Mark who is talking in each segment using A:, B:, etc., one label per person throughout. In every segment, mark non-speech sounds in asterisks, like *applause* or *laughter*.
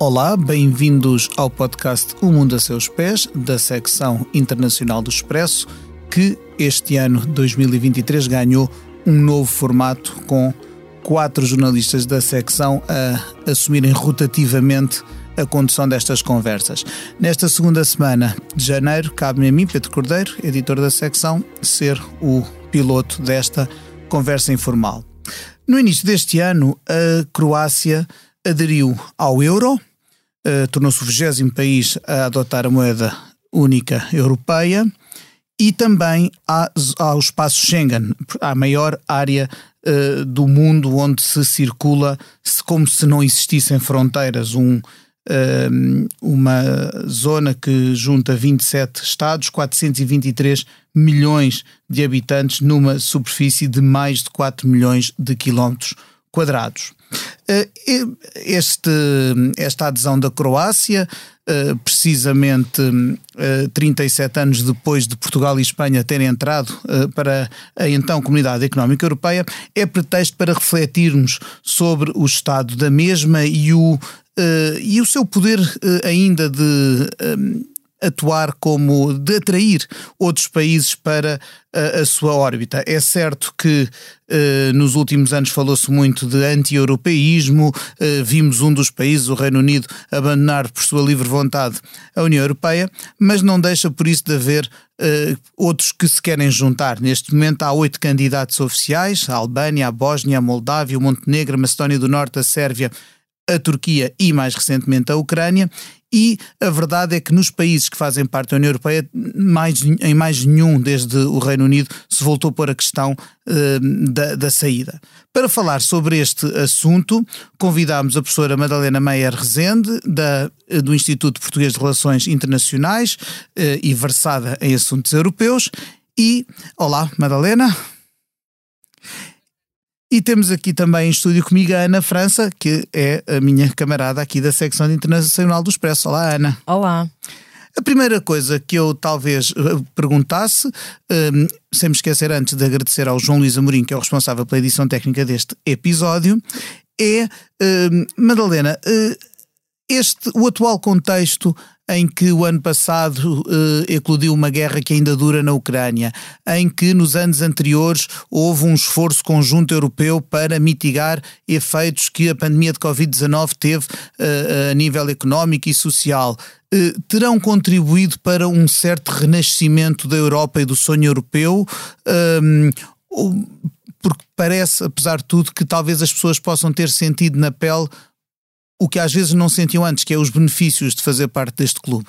A: Olá, bem-vindos ao podcast O Mundo a Seus Pés, da secção internacional do Expresso, que este ano 2023 ganhou um novo formato com quatro jornalistas da secção a assumirem rotativamente a condução destas conversas. Nesta segunda semana de janeiro, cabe-me a mim, Pedro Cordeiro, editor da secção, ser o piloto desta conversa informal. No início deste ano, a Croácia aderiu ao euro, uh, tornou-se o 20 país a adotar a moeda única europeia e também ao espaço Schengen, a maior área uh, do mundo onde se circula como se não existissem fronteiras, um, uma zona que junta 27 estados, 423 milhões de habitantes numa superfície de mais de 4 milhões de quilómetros quadrados. Eh, este, esta adesão da Croácia, eh, precisamente 37 eh, anos depois de Portugal e Espanha terem entrado para a então Comunidade Económica Europeia, é pretexto para refletirmos sobre o estado da mesma e o, e o seu poder ainda de atuar como de atrair outros países para a, a sua órbita. É certo que uh, nos últimos anos falou-se muito de anti-europeísmo, uh, vimos um dos países, o Reino Unido, abandonar por sua livre vontade a União Europeia, mas não deixa por isso de haver uh, outros que se querem juntar. Neste momento há oito candidatos oficiais: a Albânia, a Bósnia, a Moldávia, o Montenegro, a Macedónia do Norte, a Sérvia a Turquia e, mais recentemente, a Ucrânia. E a verdade é que nos países que fazem parte da União Europeia, mais, em mais nenhum, desde o Reino Unido, se voltou por a questão uh, da, da, saída. Para falar sobre este assunto, convidámos a professora Madalena Meyer Rezende, da, do Instituto Português de Relações Internacionais uh, e versada em assuntos europeus. E, olá, Madalena. E temos aqui também em estúdio comigo a Ana França, que é a minha camarada aqui da secção internacional do Expresso. Olá, Ana.
B: Olá.
A: A primeira coisa que eu talvez eh, perguntasse, um, sem me esquecer antes de agradecer ao João Luís Amorim, que é o responsável pela edição técnica deste episódio, é, um, Madalena, uh, este, o atual contexto em que o ano passado eh, eclodiu uma guerra que ainda dura na Ucrânia, em que nos anos anteriores houve um esforço conjunto europeu para mitigar efeitos que a pandemia de Covid-19 teve eh, a nível económico e social. Eh, terão contribuído para um certo renascimento da Europa e do sonho europeu? Ehm, porque parece, apesar de tudo, que talvez as pessoas possam ter sentido na pele o que às vezes não sentiam antes, que é os benefícios de fazer parte deste clube?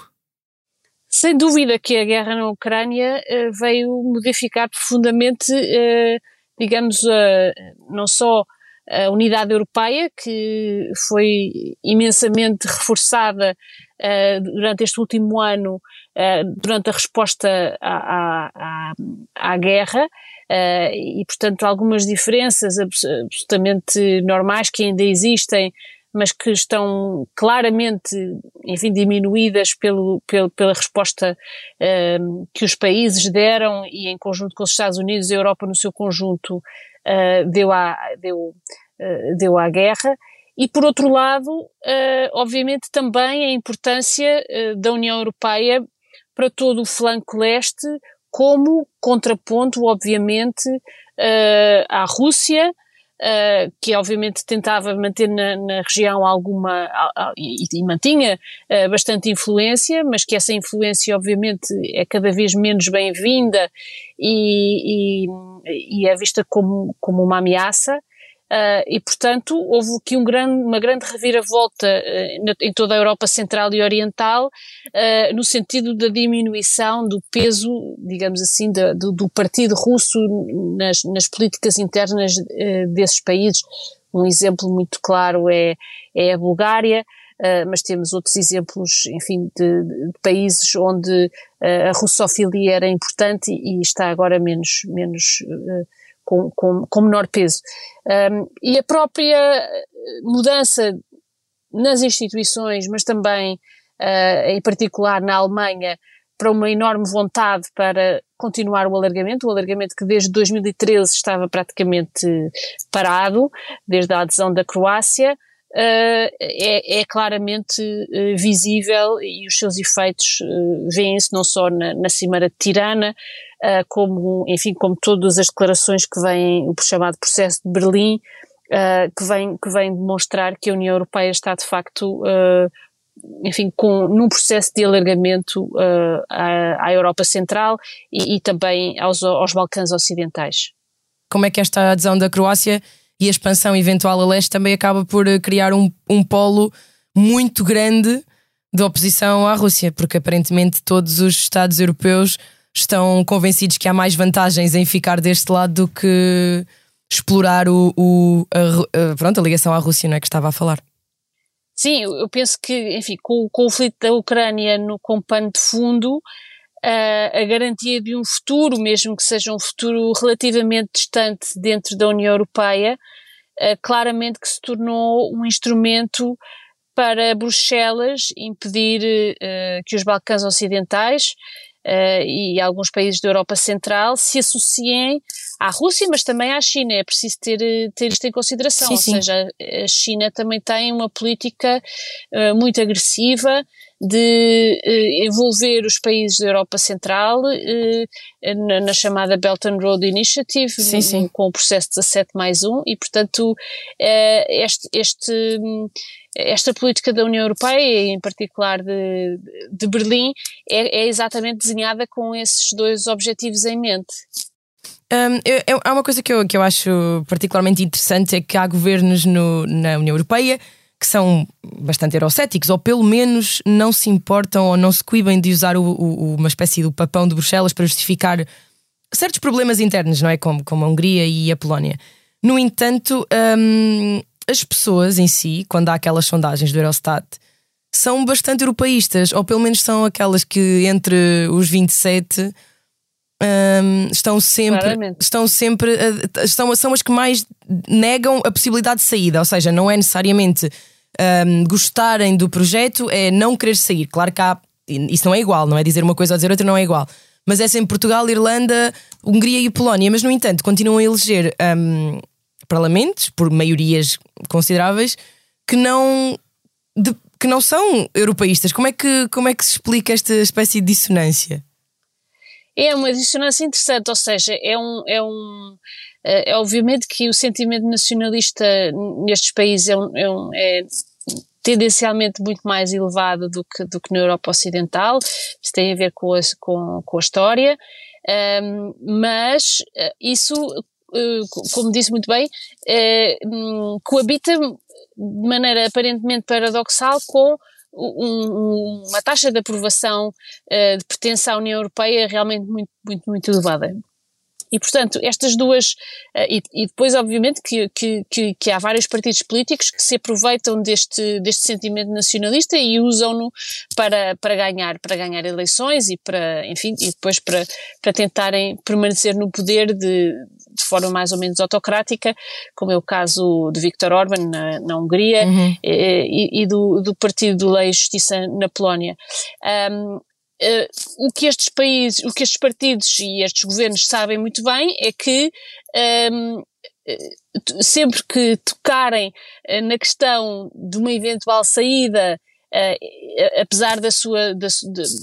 B: Sem dúvida que a guerra na Ucrânia uh, veio modificar profundamente, uh, digamos, não só a unidade europeia, que foi imensamente reforçada durante este último ano, durante a resposta à, à, à guerra, e, portanto, algumas diferenças absolutamente normais que ainda existem mas que estão claramente, enfim, diminuídas pelo, pelo pela resposta uh, que os países deram e em conjunto com os Estados Unidos a Europa no seu conjunto uh, deu, à, deu, uh, deu à guerra. E por outro lado, obviamente também a importância da União Europeia para todo o flanco leste como contraponto, obviamente, à Rússia, Uh, que obviamente tentava manter na, na região alguma, uh, e, e, mantinha uh, bastante influência, mas que essa influência obviamente é cada vez menos bem-vinda e, e, e, é vista como, como uma ameaça. Uh, e, portanto, houve aqui um grande, uma grande reviravolta uh, em toda a Europa Central e Oriental, uh, no sentido da diminuição do peso, digamos assim, do, do, Partido Russo nas, nas políticas internas desses países. Um exemplo muito claro é, é a Bulgária, mas temos outros exemplos, enfim, de, de países onde a russofilia era importante e, e está agora menos, menos com, com, com menor peso. Um, e a própria mudança nas instituições, mas também, uh, em particular na Alemanha, para uma enorme vontade para continuar o alargamento, o alargamento que desde 2013 estava praticamente parado, desde a adesão da Croácia, uh, é, é, claramente uh, visível e os seus efeitos uh, vêem-se não só na, na Cimeira de Tirana, como, enfim, como todas as declarações que vêm, o chamado processo de Berlim, que, vem, que vem demonstrar que a União Europeia está de facto enfim, com, num processo de alargamento uh, à, à, Europa Central e, e também aos, aos, Balcãs Ocidentais.
C: Como é que esta adesão da Croácia e a expansão eventual a leste também acaba por eh, criar um, um polo muito grande de oposição à Rússia, porque aparentemente todos os Estados europeus estão convencidos que há mais vantagens em ficar deste lado do que explorar o, o a, a, pronto, a ligação à Rússia, não é que estava a falar.
B: Sim, eu penso que, enfim, com o conflito da Ucrânia no, com pano de fundo, a garantia de um futuro, mesmo que seja um futuro relativamente distante dentro da União Europeia, claramente que se tornou um instrumento para Bruxelas impedir que os Balcãs Ocidentais uh, e alguns países da Europa Central se associem à Rússia, mas também à China. É preciso ter, ter isto em consideração. Sim, Ou sim. seja, a China também tem uma política uh, muito agressiva de uh, envolver os países da Europa Central uh, na, na, chamada Belt and Road Initiative, sim, sim. com o processo 17 mais 1, e portanto uh, este, este, esta política da União Europeia, em particular de, de Berlim, é, é exatamente desenhada com esses dois objetivos em mente.
C: Um, eu, eu, há uma coisa que eu, que eu acho particularmente interessante é que há governos no, na União Europeia que são bastante eurocéticos, ou pelo menos não se importam ou não se coibem de usar o, o, uma espécie do papão de Bruxelas para justificar certos problemas internos, não é? Como, como a Hungria e a Polónia. No entanto, hum, as pessoas em si, quando há aquelas sondagens do Eurostat, são bastante europeístas, ou pelo menos são aquelas que entre os 27 um, estão sempre, Claramente. estão sempre, estão, são as que mais negam a possibilidade de saída, ou seja, não é necessariamente um, gostarem do projeto, é não querer sair. Claro que há, isso não é igual, não é dizer uma coisa ou dizer outra, não é igual. Mas é sempre Portugal, Irlanda, Hungria e Polónia, mas no entanto continuam a eleger um, parlamentos por maiorias consideráveis que não de, que não são europeístas. Como é que, como é que se explica esta espécie de dissonância?
B: É uma dissonância interessante, ou seja, é um, é um é, é obviamente que o sentimento nacionalista nestes países é, um, é, um, é tendencialmente muito mais elevado do que, do que na Europa Ocidental, isso tem a ver com a, com, com a história, um, mas eh, isso, eh, como disse muito bem, é, coabita de maneira aparentemente paradoxal com um, uma taxa de aprovação uh, de pertença à União Europeia realmente muito, muito, muito elevada. E, portanto, estas duas, uh, e, e, depois, obviamente, que, que, que, há vários partidos políticos que se aproveitam deste, deste sentimento nacionalista e usam-no para, para ganhar, para ganhar eleições e para, enfim, e depois para, para tentarem permanecer no poder de, de forma mais ou menos autocrática, como é o caso de Viktor Orban na, na Hungria uhum. e, e, do, do Partido Lei e Justiça na Polónia. Um, Uh, o que estes países, o que estes partidos e estes governos sabem muito bem é que um, sempre que tocarem na questão de uma eventual saída Uh, apesar da sua, da,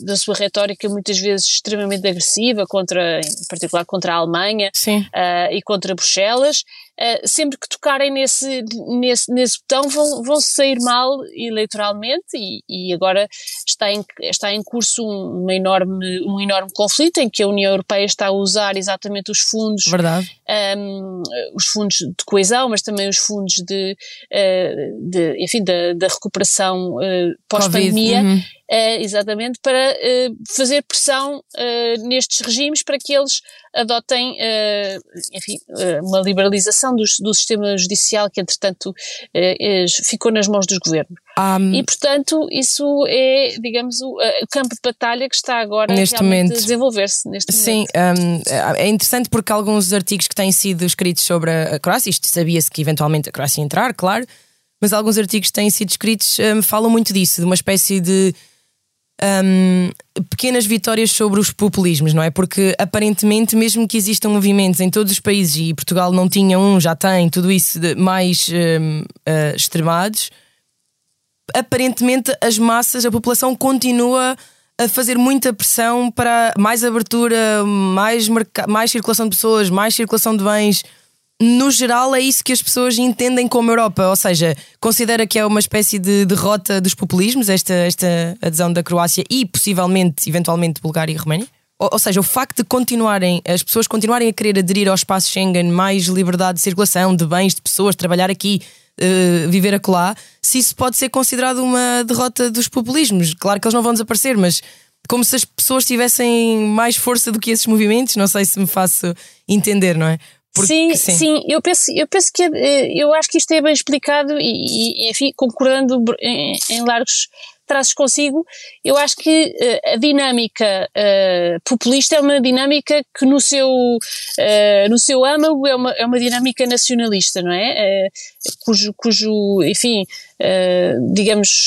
B: da, sua retórica muitas vezes extremamente agressiva, contra, em particular contra a Alemanha uh, e contra Bruxelas, Uh, sempre que tocarem nesse, nesse, nesse botão vão, vão sair mal eleitoralmente e, e agora está em, está em curso um, uma enorme, um enorme conflito em que a União Europeia está a usar exatamente os fundos, um, ehm, os fundos de coesão, mas também os fundos de, uh, de enfim, da, da recuperação uh, pós-pandemia, uhum. Uh, exatamente, para uh, fazer pressão uh, nestes regimes para que eles adotem, enfim, uma liberalização do, do, sistema judicial que, entretanto, ficou nas mãos dos governos. Um, e, portanto, isso é, digamos, o, o, campo de batalha que está agora neste momento a desenvolver-se neste
C: Sim,
B: momento.
C: Um, é interessante porque alguns artigos que têm sido escritos sobre a Croácia, isto sabia-se que eventualmente a Croácia ia entrar, claro, mas alguns artigos que têm sido escritos um, falam muito disso, de uma espécie de um, pequenas vitórias sobre os populismos, não é? Porque aparentemente, mesmo que existam movimentos em todos os países e Portugal não tinha um, já tem, tudo isso mais um, uh, extremados, aparentemente as massas, a população continua a fazer muita pressão para mais abertura, mais, mais circulação de pessoas, mais circulação de bens no geral, é isso que as pessoas entendem como Europa, ou seja, considera que é uma espécie de derrota dos populismos, esta, esta adesão da Croácia e possivelmente, eventualmente, Bulgária e Roménia? Ou, ou, seja, o facto de continuarem, as pessoas continuarem a querer aderir ao espaço Schengen, mais liberdade de circulação, de bens, de pessoas, trabalhar aqui, uh, viver acolá, se isso pode ser considerado uma derrota dos populismos. Claro que eles não vão desaparecer, mas como se as pessoas tivessem mais força do que esses movimentos, não sei se me faço entender, não é?
B: Porque, sim, sim, sim, eu penso, eu penso que eh, eu acho que isto é bem explicado e, e enfim, concordando em, em, largos traços consigo, eu acho que uh, a dinâmica uh, populista é uma dinâmica que no seu, uh, no seu âmago é uma, é uma dinâmica nacionalista, não é? cujo, cujo, enfim, digamos,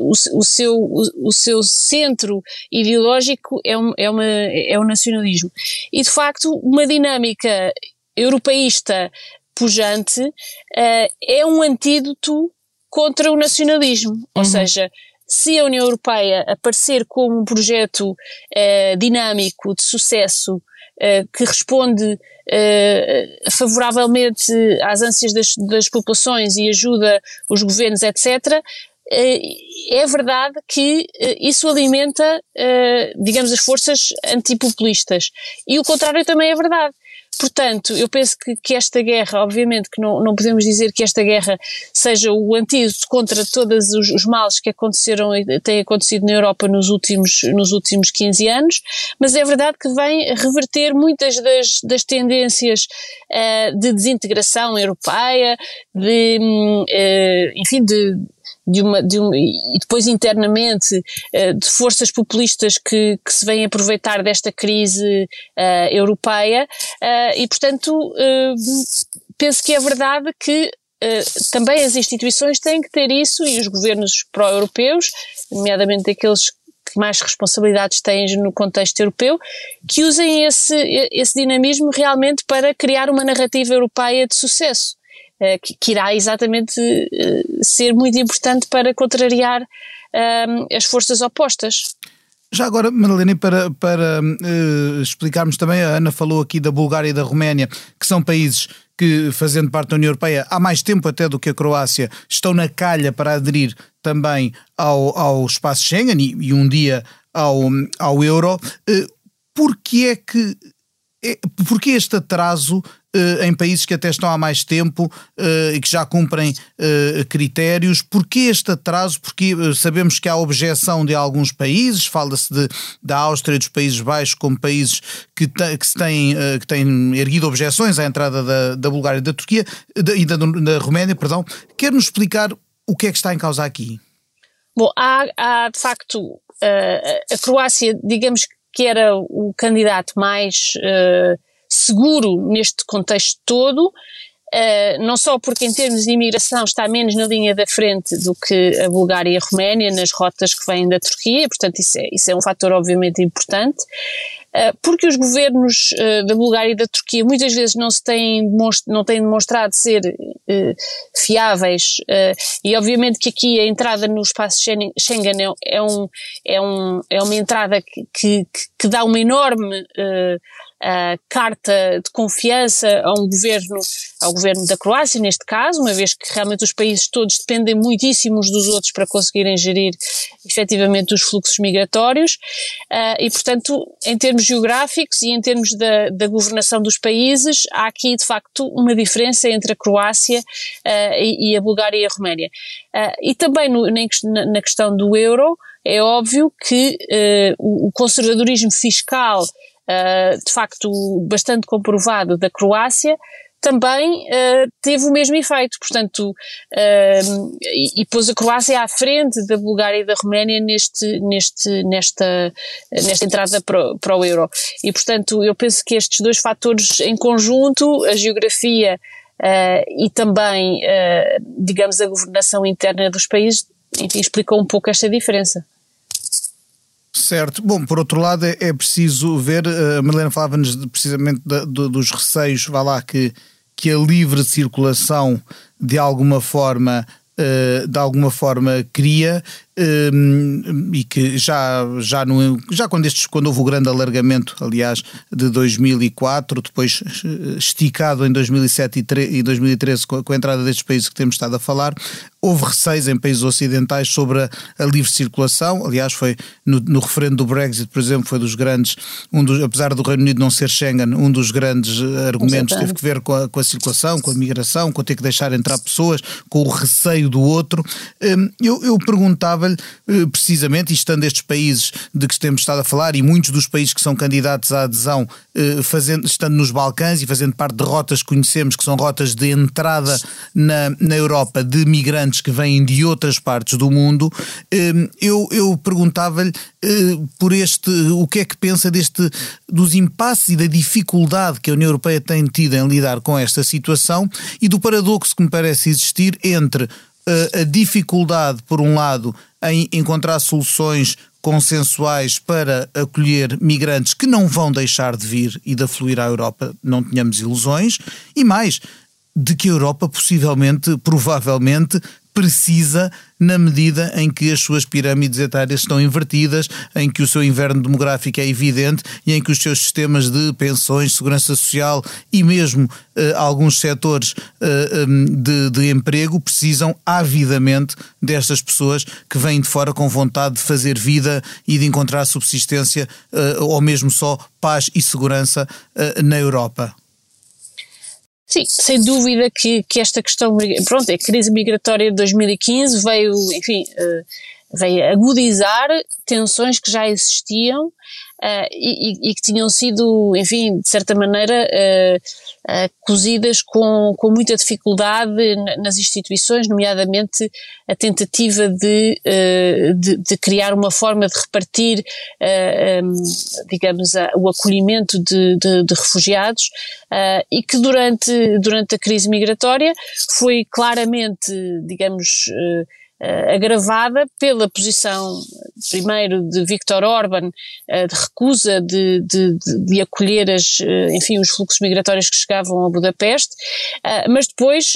B: o, o, seu, o, seu centro ideológico é, um, é, uma, é o nacionalismo. E, de facto, uma dinâmica europeísta pujante uh, é um antídoto contra o nacionalismo. Uhum. Ou seja, se a União Europeia aparecer como um projeto uh, dinâmico, de sucesso, que responde uh, favoravelmente às ânsias das, das, populações e ajuda os governos, etc., é verdade que isso alimenta, digamos, as forças antipopulistas. E o contrário também é verdade. Portanto, eu penso que, que esta guerra, obviamente que não, não podemos dizer que esta guerra seja o antídoto contra todos os, os males que aconteceram e têm acontecido na Europa nos últimos, nos últimos 15 anos, mas é verdade que vem reverter muitas das, das tendências uh, de desintegração europeia, de, uh, enfim, de de uma, de um, e depois internamente uh, de forças populistas que, que se vêm aproveitar desta crise uh, europeia uh, e portanto penso que é verdade que também as instituições têm que ter isso e os governos pró-europeus, nomeadamente aqueles que mais responsabilidades têm no contexto europeu, que usem esse, esse dinamismo realmente para criar uma narrativa europeia de sucesso. Eh, que, que, irá exatamente eh, ser muito importante para contrariar ehm, as forças opostas.
A: Já agora, Madalena, para, para uh, explicarmos também, a Ana falou aqui da Bulgária e da Roménia, que são países que, fazendo parte da União Europeia, há mais tempo até do que a Croácia, estão na calha para aderir também ao, ao espaço Schengen e, e um dia ao, ao euro. Uh, Porquê é que é, porque este atraso uh, em países que até estão há mais tempo uh, e que já cumprem uh, critérios? Porquê este atraso? Porque sabemos que há objeção de alguns países, fala-se da Áustria e dos Países Baixos como países que, te, que, se têm, que têm erguido objeções à entrada da, da Bulgária e da Turquia e da, da Roménia, perdão. Quer-nos explicar o que é que está em causa aqui?
B: Bom, há, há de facto a Croácia, digamos que que era o candidato mais uh, seguro neste contexto todo, uh, não só porque em termos de imigração está menos na linha da frente do que a Bulgária e a Roménia nas rotas que vêm da Turquia, portanto isso é, isso é um fator obviamente importante, uh, porque os governos da Bulgária e da Turquia muitas vezes não se têm, não têm demonstrado ser fiáveis e obviamente que aqui a entrada no espaço Schengen é, é, um, é, um, é uma entrada que, que, que dá uma enorme uh, carta de confiança a um governo, ao governo da Croácia, neste caso, uma vez que realmente os países todos dependem muitíssimo uns dos outros para conseguirem gerir efetivamente os fluxos migratórios, uh, e portanto, em termos geográficos e em termos da, da governação dos países, há aqui de facto uma diferença entre a Croácia uh, e, e, a Bulgária e a Roménia. e também no, na, na questão do euro, é óbvio que o conservadorismo fiscal de facto bastante comprovado da Croácia, também uh, teve o mesmo efeito, portanto, uh, e, e pôs a Croácia à frente da Bulgária e da Roménia neste, neste, nesta, nesta entrada para, para o euro. E, portanto, eu penso que estes dois fatores em conjunto, a geografia e também, digamos, a governação interna dos países, enfim, explicou um pouco esta diferença.
A: Certo. Bom, por outro lado, é, é preciso ver, eh, a Madalena falava-nos precisamente dos receios, vá lá, que, que a livre circulação de alguma forma Uh, de alguma forma cria uh, e que já, já, no, já quando, estes, quando houve o grande alargamento, aliás, de 2004, depois esticado em 2007 e 2013 com a, com a entrada destes países que temos estado a falar, houve receios em países ocidentais sobre a, a livre circulação. Aliás, foi no, no, referendo do Brexit, por exemplo, foi dos grandes, um dos, apesar do Reino Unido não ser Schengen, um dos grandes eh, argumentos teve que ver com a, com a circulação, com a migração, com ter que deixar entrar pessoas, com o receio do outro. Hum, eu, eu eh, precisamente, e estando estes países de que temos estado a falar, e muitos dos países que são candidatos à adesão, eh, fazendo, estando nos Balcãs e fazendo parte de rotas que conhecemos, que são rotas de entrada na, na Europa de migrantes que vêm de outras partes do mundo, hum, eu, eu perguntava-lhe por este, o que é que pensa deste, dos impasses e da dificuldade que a União Europeia tem tido em lidar com esta situação e do paradoxo que me parece existir entre a dificuldade, por um lado, em encontrar soluções consensuais para acolher migrantes que não vão deixar de vir e de afluir à Europa, não tenhamos ilusões, e mais, de que a Europa possivelmente, provavelmente, precisa na medida em que as suas pirâmides etárias estão invertidas, em que o seu inverno demográfico é evidente e em que os seus sistemas de pensões, segurança social e mesmo uh, alguns setores eh, de, de, emprego precisam avidamente destas pessoas que vêm de fora com vontade de fazer vida e de encontrar subsistência uh, ou mesmo só paz e segurança na Europa.
B: Sim, sem dúvida que, que esta questão, pronto, a crise migratória de 2015 veio, enfim, uh, veio agudizar tensões que já existiam uh, e, e, que tinham sido, enfim, de certa maneira, uh, cozidas com, com muita dificuldade nas instituições, nomeadamente a tentativa de, de, de, criar uma forma de repartir, um, digamos, o acolhimento de, de, de refugiados e que durante, durante a crise migratória foi claramente, digamos, uh, agravada pela posição, primeiro, de Viktor Orban, uh, de recusa de, de, de, acolher as, uh, enfim, os fluxos migratórios que chegavam a Budapeste, mas depois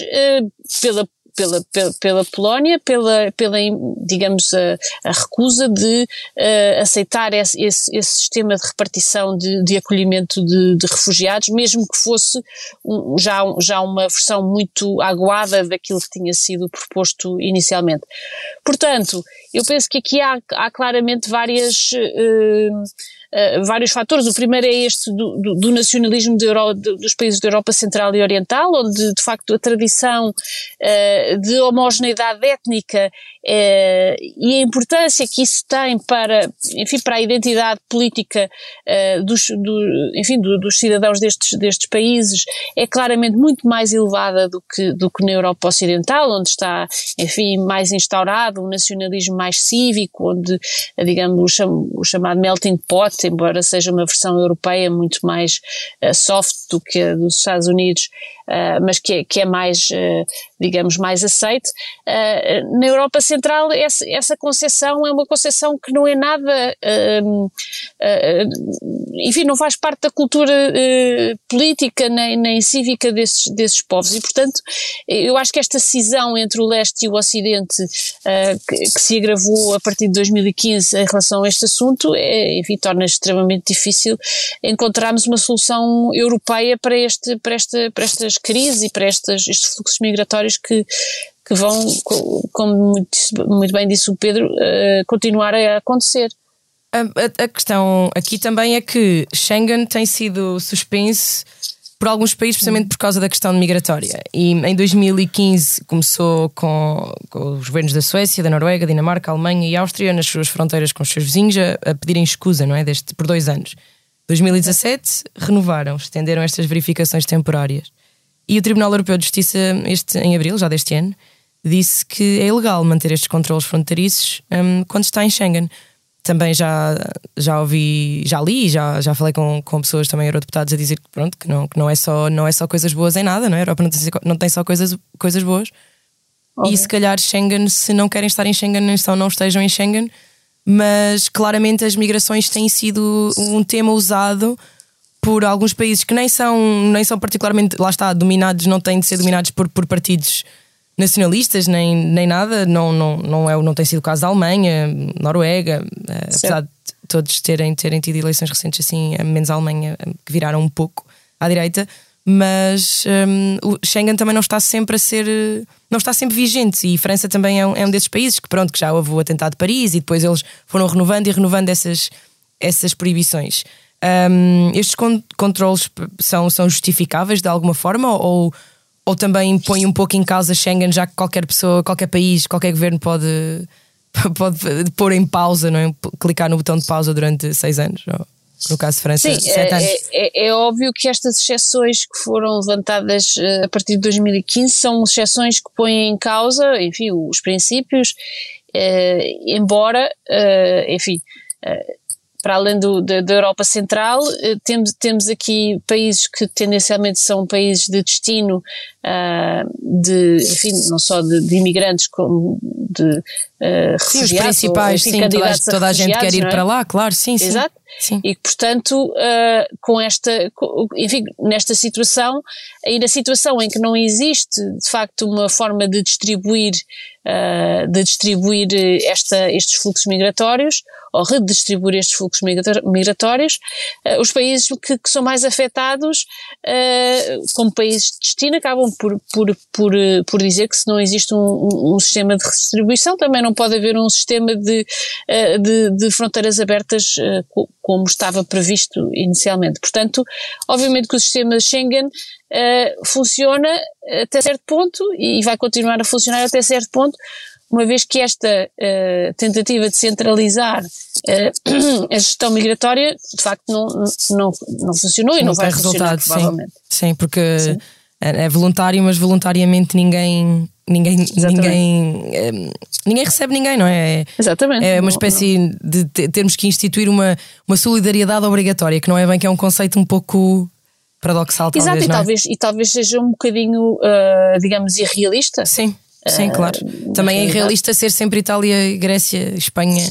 B: pela pela, pela, pela Polónia, pela, pela digamos, a, a recusa de uh, aceitar esse, esse, esse, sistema de repartição de, de acolhimento de, de, refugiados, mesmo que fosse um, já, já uma versão muito aguada daquilo que tinha sido proposto inicialmente. Portanto, eu penso que aqui há, há claramente várias. Uh, uh, vários fatores. O primeiro é este do, do, do nacionalismo Euro, dos países da Europa Central e Oriental, onde de facto a tradição uh, de homogeneidade étnica uh, e a importância que isso tem para, enfim, para a identidade política dos, do, enfim, do, dos cidadãos destes, destes países é claramente muito mais elevada do que, do que na Europa Ocidental, onde está, enfim, mais instaurado um nacionalismo mais cívico, onde, digamos, o, cham, o chamado melting pot embora seja uma versão europeia muito mais uh, soft do que a dos Estados Unidos, uh, mas que é, que é mais, uh, digamos, mais aceite. na Europa Central, essa, essa concepção é uma concepção que não é nada, ehm, enfim, não faz parte da cultura política nem, nem cívica desses, desses povos e, portanto, eu acho que esta cisão entre o leste e o ocidente que, que, se agravou a partir de 2015 em relação a este assunto, é, enfim, torna extremamente difícil encontrarmos uma solução europeia para, este, para, esta, para estas crises e para estes, estes fluxos migratórios que, que vão, como muito, muito bem disse o Pedro, uh, continuar a acontecer.
C: A, a, a, questão aqui também é que Schengen tem sido suspenso por alguns países, precisamente por causa da questão migratória. E em 2015 começou com, com, os governos da Suécia, da Noruega, Dinamarca, Alemanha e Áustria nas suas fronteiras com os seus vizinhos a, a pedirem escusa, não é? Deste, por dois anos. 2017 renovaram, estenderam estas verificações temporárias. E o Tribunal Europeu de Justiça, este, em abril, já deste ano, disse que é ilegal manter estes controles fronteiriços um, quando está em Schengen também já, já ouvi, já li, já, já falei com, com pessoas também eurodeputados a dizer que pronto, que não, que não, é só, não é só coisas boas em nada, não é? A Europa não tem, não tem só coisas, coisas boas. Óbvio. e se calhar Schengen, se não querem estar em Schengen, então não estejam em Schengen. Mas claramente as migrações têm sido um tema usado por alguns países que nem são, nem são particularmente, lá está, dominados, não têm de ser dominados por, por partidos nacionalistas nem, nem nada, não, não, não, é, não tem sido o caso da Alemanha, Noruega, eh, apesar de todos terem, terem tido eleições recentes assim, menos a Alemanha, que viraram um pouco à direita, mas um, o Schengen também não está sempre a ser não está sempre vigente e França também é um, é um desses países que pronto que já houve o atentado de Paris e depois eles foram renovando e renovando essas essas proibições um, estes controles são, são justificáveis de alguma forma ou, ou também põe um pouco em causa Schengen já que qualquer pessoa, qualquer país, qualquer governo pode *laughs* pode pôr em pausa, não é? clicar no botão de pausa durante seis anos ou no caso de França,
B: Sim, sete é, anos. É, é, é, óbvio que estas exceções que foram levantadas uh, a partir de 2015 são exceções que põem em causa, enfim, os princípios, uh, embora, uh, enfim, para além do, da, da, Europa Central, temos, temos aqui países que tendencialmente são países de destino de, enfim, não só de, de imigrantes como de uh,
C: sim, os principais, ou, enfim, sim, toda, toda a, gente quer ir é? para lá, claro, sim, sim.
B: Exato. Sim. E portanto, uh, com esta, enfim, nesta situação, e na situação em que não existe de facto uma forma de distribuir, uh, de distribuir esta, estes fluxos migratórios, ou redistribuir estes fluxos migratórios, uh, os países que, que, são mais afetados, como países de destino, acabam por, por, por, por dizer que se não existe um, um, um sistema de redistribuição, também não pode haver um sistema de, de, de fronteiras abertas como estava previsto inicialmente. Portanto, obviamente que o sistema Schengen uh, funciona até certo ponto e vai continuar a funcionar até certo ponto, uma vez que esta uh, tentativa de centralizar uh, *clears throat* a gestão migratória de facto não, não, não funcionou e não, não vai resultado, provavelmente.
C: Sim, sim porque sim. É, é voluntário, mas voluntariamente ninguém ninguém ninguém é, ninguém recebe ninguém não é
B: exatamente
C: é uma espécie não. de termos que instituir uma uma solidariedade obrigatória que não é bem que é um conceito um pouco paradoxal talvez
B: exato
C: e
B: é? talvez e talvez seja um bocadinho uh, digamos irrealista
C: sim sim uh, claro também é irrealista ser sempre Itália Grécia Espanha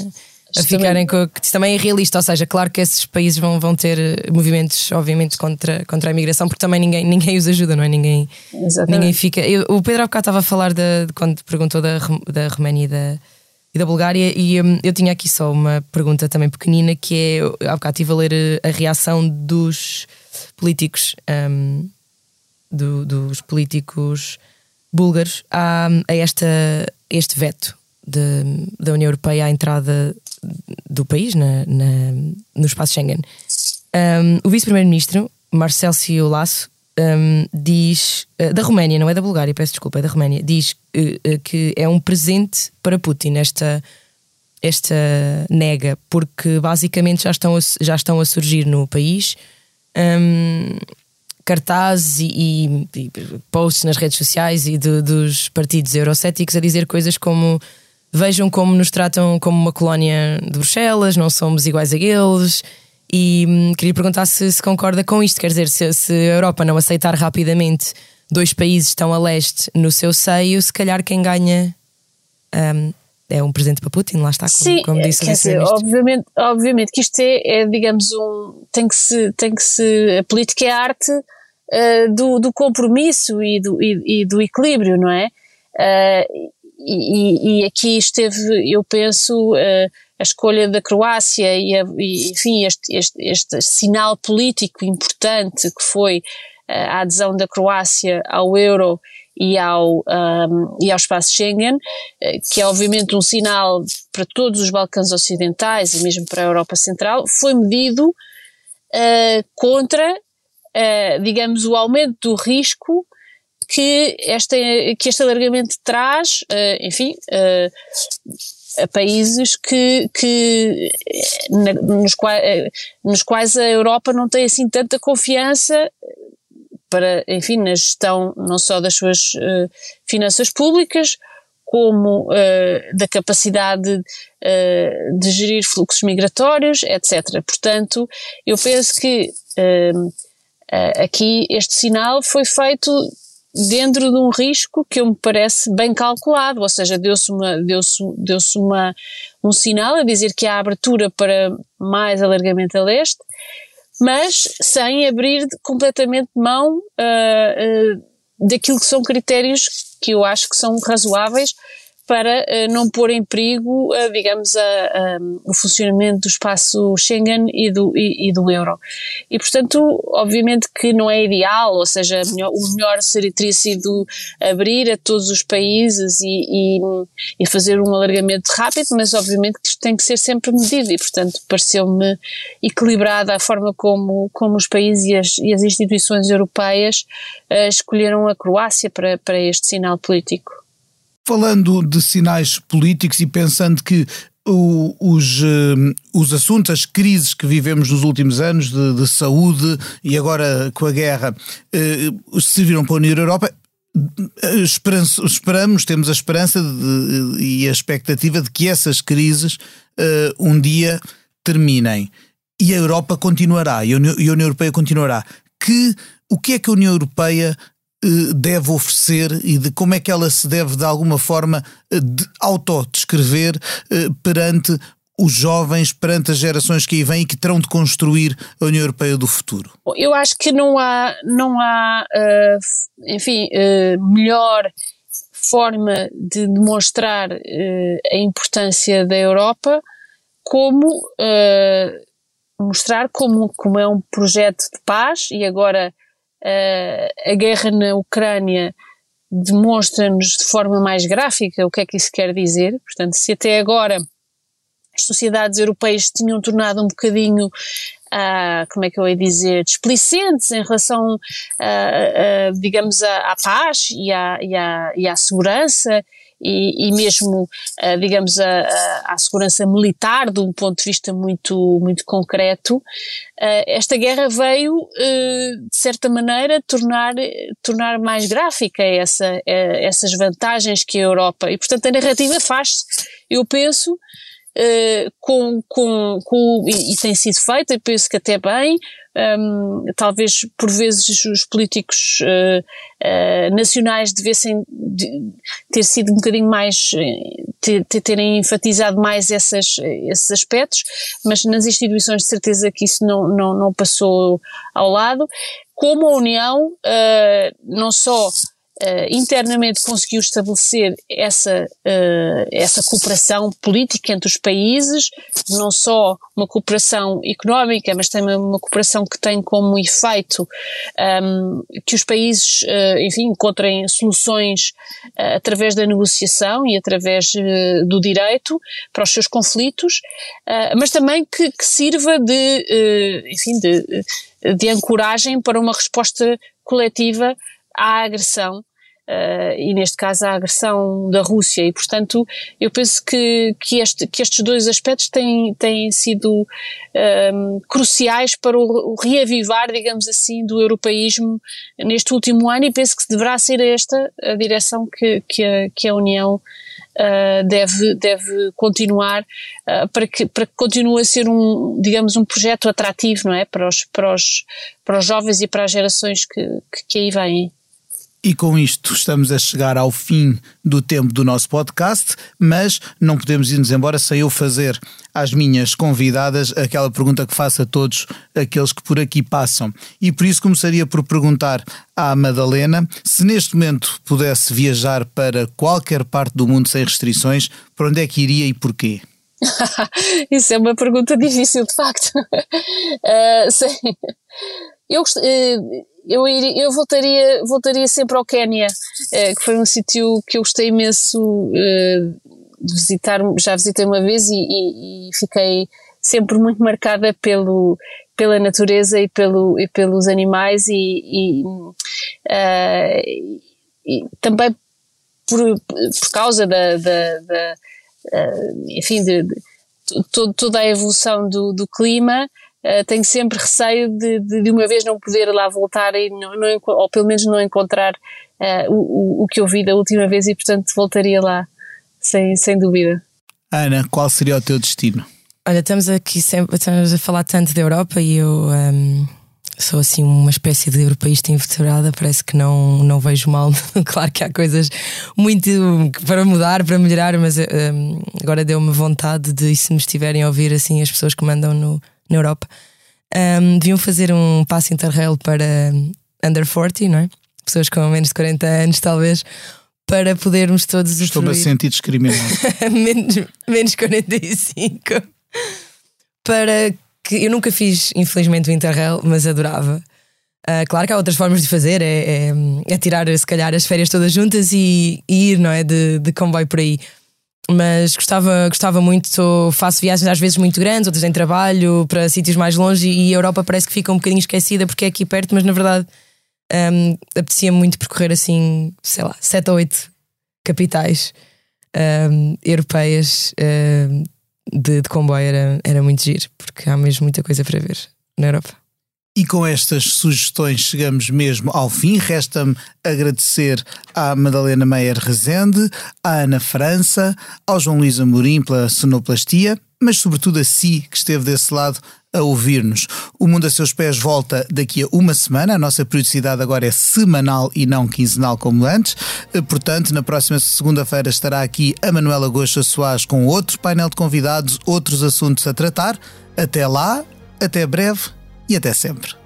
C: a ficarem com. Que também é realista, ou seja, claro que esses países vão, vão ter eh, movimentos, obviamente, contra, contra a imigração, porque também ninguém, *laughs* ninguém os ajuda, não é? Ninguém, ninguém fica. Eu, o Pedro há bocado estava a falar de quando perguntou da, da Roménia e da, e da Bulgária, e um, eu tinha aqui só uma pergunta também pequenina que é: há bocado estive a ler eh, a reação dos políticos, um, do, dos políticos búlgaros a, a, esta, este veto de, da União Europeia à entrada do país na, na no espaço Schengen. Um, o vice-primeiro-ministro, Marcel Ciolasso, um, diz, uh, da Roménia, não é da Bulgária, peço desculpa, é da Roménia, diz uh, uh, que é um presente para Putin esta, esta nega, porque basicamente já estão a, já estão a surgir no país um, cartazes e, e, e, posts nas redes sociais e de, dos partidos eurocéticos a dizer coisas como vejam como nos tratam como uma colónia de Bruxelas, não somos iguais a eles. E hum, queria perguntar se, se, concorda com isto, quer dizer, se, se, a Europa não aceitar rapidamente dois países tão a leste no seu seio, se calhar quem ganha um, é um presente para Putin, lá está, como,
B: Sim,
C: como disse
B: quer dizer, obviamente, obviamente que isto é, é, digamos, um, tem que se, tem que se, a política é a arte uh, do, do compromisso e do, e, e do equilíbrio, não é? Uh, e, e, aqui esteve, eu penso, uh, a escolha da Croácia e, a, e enfim, este, este, este, sinal político importante que foi uh, a adesão da Croácia ao euro e ao, um, e ao espaço Schengen, uh, que é obviamente um sinal para todos os Balcãs Ocidentais e mesmo para a Europa Central, foi medido contra, digamos, o aumento do risco que, esta, que este alargamento traz, uh, enfim, uh, a países que, que na, nos, quais, eh, nos quais a Europa não tem assim tanta confiança para, enfim, na gestão não só das suas uh, finanças públicas, como uh, da capacidade uh, de gerir fluxos migratórios, etc. Portanto, eu penso que aqui este sinal foi feito dentro de um risco que eu me parece bem calculado, ou seja, deu-se deu deu uma, um sinal a dizer que há abertura para mais alargamento a leste, mas sem abrir completamente mão uh, uh, daquilo que são critérios que eu acho que são razoáveis para uh, não pôr em perigo, uh, digamos, a, a, o funcionamento do espaço Schengen e do, e, e, do euro. E, portanto, obviamente que não é ideal, ou seja, melhor, o melhor seria, teria sido abrir a todos os países e, e, e, fazer um alargamento rápido, mas obviamente que isto tem que ser sempre medido e, portanto, pareceu-me equilibrada a forma como, como os países e as, e as instituições europeias uh, escolheram a Croácia para, para este sinal político.
A: Falando de sinais políticos e pensando que o, os, uh, os assuntos, as crises que vivemos nos últimos anos de, de saúde e agora com a guerra uh, serviram para a União Europa. Esperamos, temos a esperança de, e a expectativa de que essas crises uh, um dia terminem e a Europa continuará e a União, e a União Europeia continuará. Que, o que é que a União Europeia eh, deve oferecer e de como é que ela se deve, de alguma forma, eh, de autodescrever eh, perante os jovens, perante as gerações que aí vêm e que terão de construir a União Europeia do futuro?
B: Eu acho que não há, não há enfim, melhor forma de demonstrar a importância da Europa como mostrar como, como é um projeto de paz e agora uh, a guerra na Ucrânia demonstra-nos de forma mais gráfica o que é que isso quer dizer. Portanto, se até agora as sociedades europeias tinham tornado um bocadinho Uh, como é que eu ia dizer, displicentes em relação, uh, uh, digamos, à, à, paz e à, e, à, e à segurança e, e mesmo, uh, digamos, a, a, a, segurança militar de um ponto de vista muito, muito concreto, uh, esta guerra veio, uh, de certa maneira, tornar, tornar mais gráfica essa, essas vantagens que a Europa, e portanto a narrativa faz-se, eu penso, Uh, com, com, com, e, e tem sido feita, e penso que até bem, um, talvez por vezes os políticos uh, uh, nacionais devessem de, ter sido um bocadinho mais, ter, terem enfatizado mais essas, esses aspectos, mas nas instituições de certeza que isso não, não, não passou ao lado. Como a União, não só Uh, internamente conseguiu estabelecer essa, uh, essa cooperação política entre os países, não só uma cooperação económica, mas também uma cooperação que tem como efeito um, que os países, uh, enfim, encontrem soluções através da negociação e através do direito para os seus conflitos, mas também que, que sirva de, enfim, de, de ancoragem para uma resposta coletiva à agressão Uh, e neste caso a agressão da Rússia e portanto eu penso que, que, este, que estes dois aspectos têm, têm sido um, ehm, cruciais para o, o, reavivar, digamos assim, do europeísmo neste último ano e penso que deverá ser esta a direção que, que, a, que a União uh, deve, deve continuar uh, para, que, para que continue a ser um, digamos, um projeto atrativo, não é? Para os, para os, para os jovens e para as gerações que, que, que aí vêm.
A: E com isto estamos a chegar ao fim do tempo do nosso podcast, mas não podemos ir-nos embora sem eu fazer às minhas convidadas aquela pergunta que faço a todos aqueles que por aqui passam. E por isso começaria por perguntar à Madalena se neste momento pudesse viajar para qualquer parte do mundo sem restrições, para onde é que iria e porquê? *laughs*
B: Isso é uma pergunta difícil, de facto. Uh, *laughs* sim. Eu, uh, eu, iria, eu voltaria, voltaria sempre ao Quénia, eh, que foi um sítio que eu gostei imenso eh, de visitar, já visitei uma vez e, e, e, fiquei sempre muito marcada pelo, pela natureza e, pelo, e pelos animais e, e, uh, e também por, por causa da, da, da uh, enfim, de, de, de, toda a evolução do, do clima, uh, tenho sempre receio de, de, de, uma vez não poder lá voltar e não, não, ou pelo menos não encontrar uh, o, o que eu vi da última vez e portanto voltaria lá, sem, sem dúvida.
A: Ana, qual seria o teu destino?
C: Olha, estamos aqui sempre estamos a falar tanto da Europa e eu um, sou assim uma espécie de europeísta invertebrada, parece que não, não vejo mal. *laughs* claro que há coisas muito para mudar, para melhorar, mas um, agora deu-me vontade de, se me estiverem a ouvir assim, as pessoas que mandam no, na Europa, um, deviam fazer um passo interrail para under 40, não é? Pessoas com menos de 40 anos, talvez, para podermos todos
A: Estou-me a sentir discriminado. *laughs*
C: menos, menos 45. Para que eu nunca fiz, infelizmente, o Interrail, mas adorava. Uh, claro que há outras formas de fazer, é, é, é, tirar se calhar as férias todas juntas e, e ir, não é? De, de comboio por aí. Mas gostava, gostava muito, faço viagens às vezes muito grandes, outras em trabalho, para sítios mais longe e a Europa parece que fica um bocadinho esquecida porque é aqui perto, mas na verdade um, apetecia muito percorrer assim, sei lá, sete ou oito capitais um, europeias um, de, de, comboio era, era muito giro, porque há mesmo muita coisa para ver na Europa.
A: E com estas sugestões chegamos mesmo ao fim. Resta-me agradecer à Madalena Meyer Rezende, à Ana França, ao João Luís Amorim pela sonoplastia, mas sobretudo a si que esteve desse lado a ouvir-nos. O Mundo a Seus Pés volta daqui a uma semana. A nossa periodicidade agora é semanal e não quinzenal como antes. Eh, portanto, na próxima segunda-feira estará aqui a Manuela Goxa Soares com outro painel de convidados, outros assuntos a tratar. Até lá, até breve e até sempre.